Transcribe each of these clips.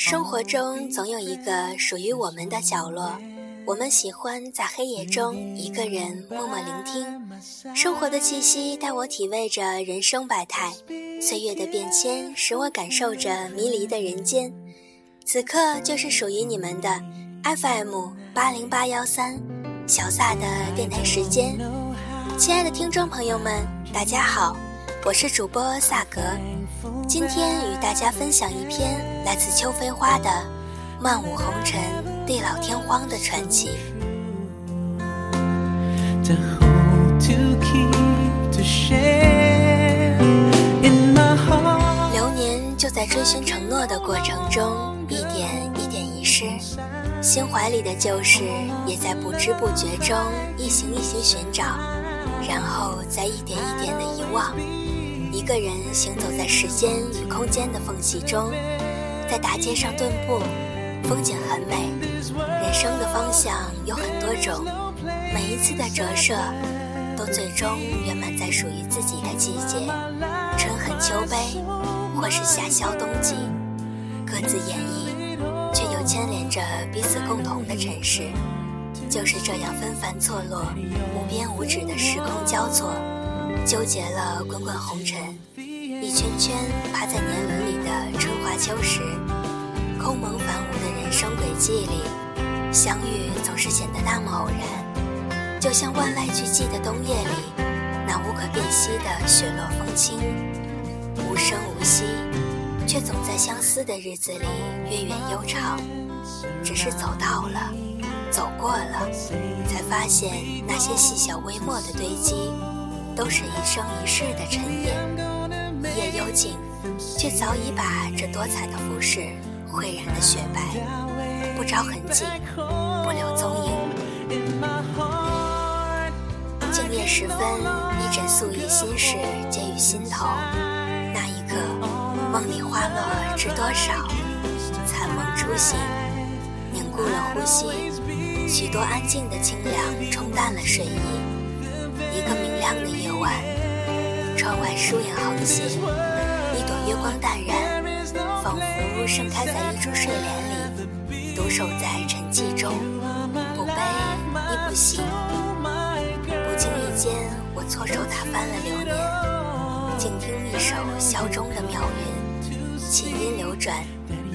生活中总有一个属于我们的角落，我们喜欢在黑夜中一个人默默聆听。生活的气息带我体味着人生百态，岁月的变迁使我感受着迷离的人间。此刻就是属于你们的 FM 八零八幺三小撒的电台时间。亲爱的听众朋友们，大家好，我是主播萨格。今天与大家分享一篇来自秋飞花的《万舞红尘，地老天荒》的传奇。流年就在追寻承诺的过程中，一点一点遗失；心怀里的旧事，也在不知不觉中一行一行寻找，然后再一点一点的遗忘。一个人行走在时间与空间的缝隙中，在大街上踱步，风景很美。人生的方向有很多种，每一次的折射，都最终圆满在属于自己的季节。春恨秋悲，或是夏消冬季，各自演绎，却又牵连着彼此共同的尘世。就是这样纷繁错落、无边无止的时空交错。纠结了滚滚红尘，一圈圈趴在年轮里的春华秋实，空蒙繁芜的人生轨迹里，相遇总是显得那么偶然，就像万籁俱寂的冬夜里，那无可辨析的雪落风清，无声无息，却总在相思的日子里源远悠长。只是走到了，走过了，才发现那些细小微末的堆积。都是一生一世的尘烟，一夜幽静，却早已把这多彩的服饰绘染得雪白，不着痕迹，不留踪影。静夜时分，一枕素衣心事结于心头，那一刻，梦里花落知多少？残梦初醒，凝固了呼吸，许多安静的清凉冲淡了睡意。的夜晚，窗外疏影横行，一朵月光淡然，仿佛盛开在一株睡莲里，独守在沉寂中，不悲亦不喜。不经意间，我错手打翻了流年，静听一首箫中的妙韵，琴音流转，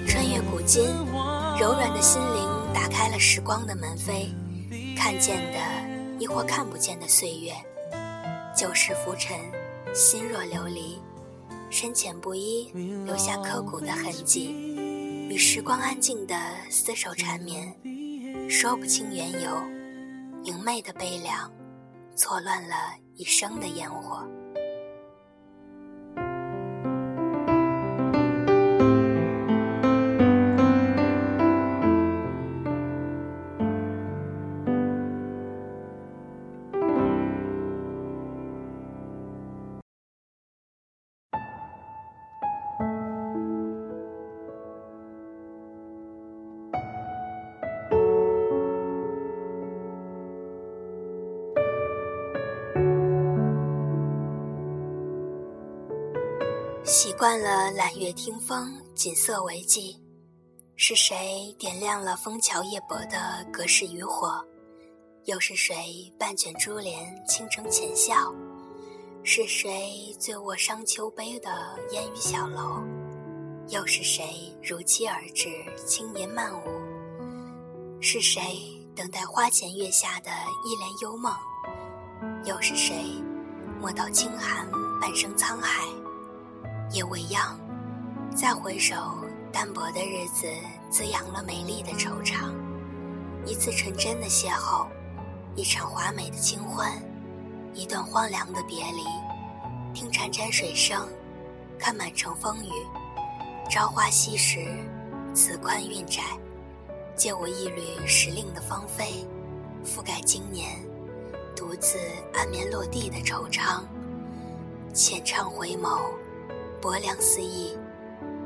穿越古今，柔软的心灵打开了时光的门扉，看见的亦或看不见的岁月。旧事浮沉，心若琉璃，深浅不一，留下刻骨的痕迹。与时光安静的厮守缠绵，说不清缘由。明媚的悲凉，错乱了一生的烟火。习惯了揽月听风，锦瑟为寄。是谁点亮了枫桥夜泊的隔世渔火？又是谁半卷珠帘，倾城浅笑？是谁醉卧商丘碑的烟雨小楼？又是谁如期而至，轻吟慢舞？是谁等待花前月下的一帘幽梦？又是谁莫道清寒，半生沧海？也未央，再回首，单薄的日子滋养了美丽的惆怅。一次纯真的邂逅，一场华美的清欢，一段荒凉的别离。听潺潺水声，看满城风雨。朝花夕拾，词宽韵窄，借我一缕时令的芳菲，覆盖今年独自安眠落地的惆怅。浅唱回眸。薄凉四溢，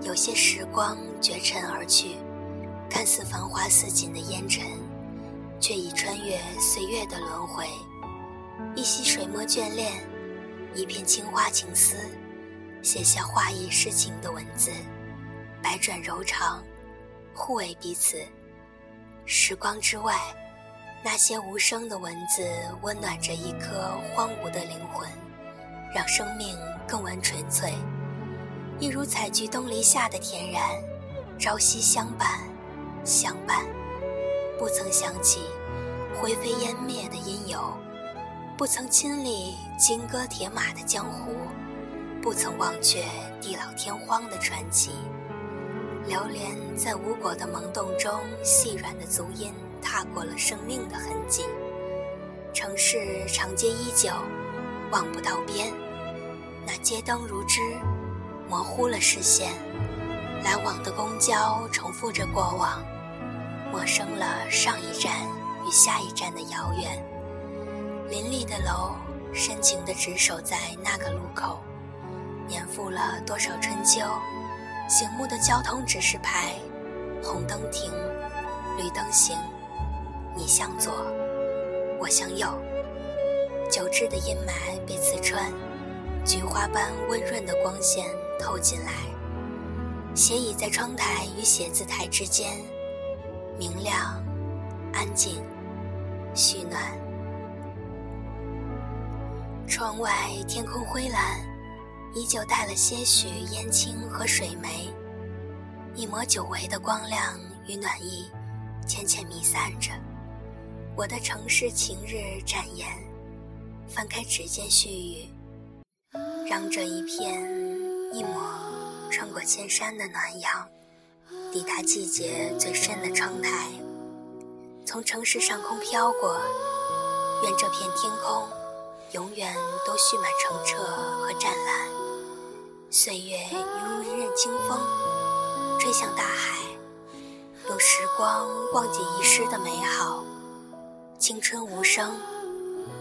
有些时光绝尘而去，看似繁花似锦的烟尘，却已穿越岁月的轮回。一袭水墨眷恋，一片青花情思，写下画意诗情的文字，百转柔肠，互为彼此。时光之外，那些无声的文字温暖着一颗荒芜的灵魂，让生命更为纯粹。一如采菊东篱下的恬然，朝夕相伴，相伴，不曾想起灰飞烟灭的因由，不曾亲历金戈铁马的江湖，不曾忘却地老天荒的传奇。流连在无果的萌动中，细软的足音踏过了生命的痕迹。城市长街依旧，望不到边。那街灯如织，模糊了视线。来往的公交重复着过往，陌生了上一站与下一站的遥远。林立的楼深情地值守在那个路口，年复了多少春秋。醒目的交通指示牌，红灯停，绿灯行，你向左，我向右。久滞的阴霾被刺穿，菊花般温润的光线透进来。斜倚在窗台与写字台之间，明亮，安静，煦暖。窗外天空灰蓝。依旧带了些许烟青和水梅，一抹久违的光亮与暖意，浅浅弥散着。我的城市晴日展颜，翻开指尖絮语，让这一片一抹穿过千山的暖阳，抵达季节最深的窗台，从城市上空飘过。愿这片天空。永远都蓄满澄澈和湛蓝，岁月犹如一任清风，吹向大海，用时光忘记遗失的美好。青春无声，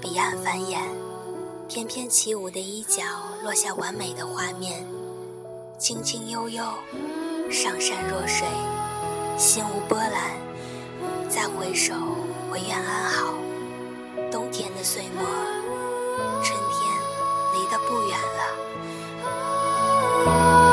彼岸繁衍，翩翩起舞的衣角落下完美的画面，轻轻悠悠，上善若水，心无波澜。再回首，我愿安好。冬天的岁末。春天离得不远了。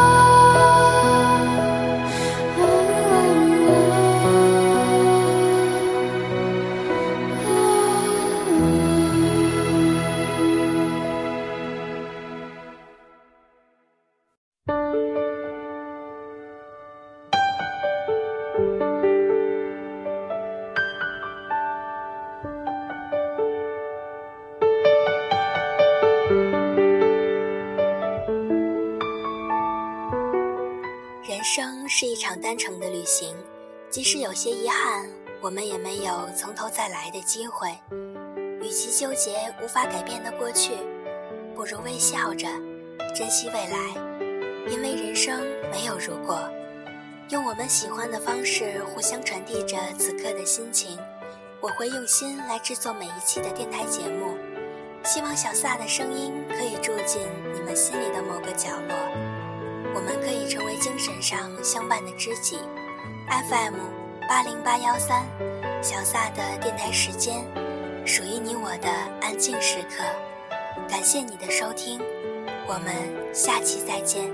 是一场单程的旅行，即使有些遗憾，我们也没有从头再来的机会。与其纠结无法改变的过去，不如微笑着珍惜未来，因为人生没有如果。用我们喜欢的方式互相传递着此刻的心情。我会用心来制作每一期的电台节目，希望小撒的声音可以住进你们心里的某个角落。我们可以成为精神上相伴的知己。FM 八零八幺三，小撒的电台时间，属于你我的安静时刻。感谢你的收听，我们下期再见。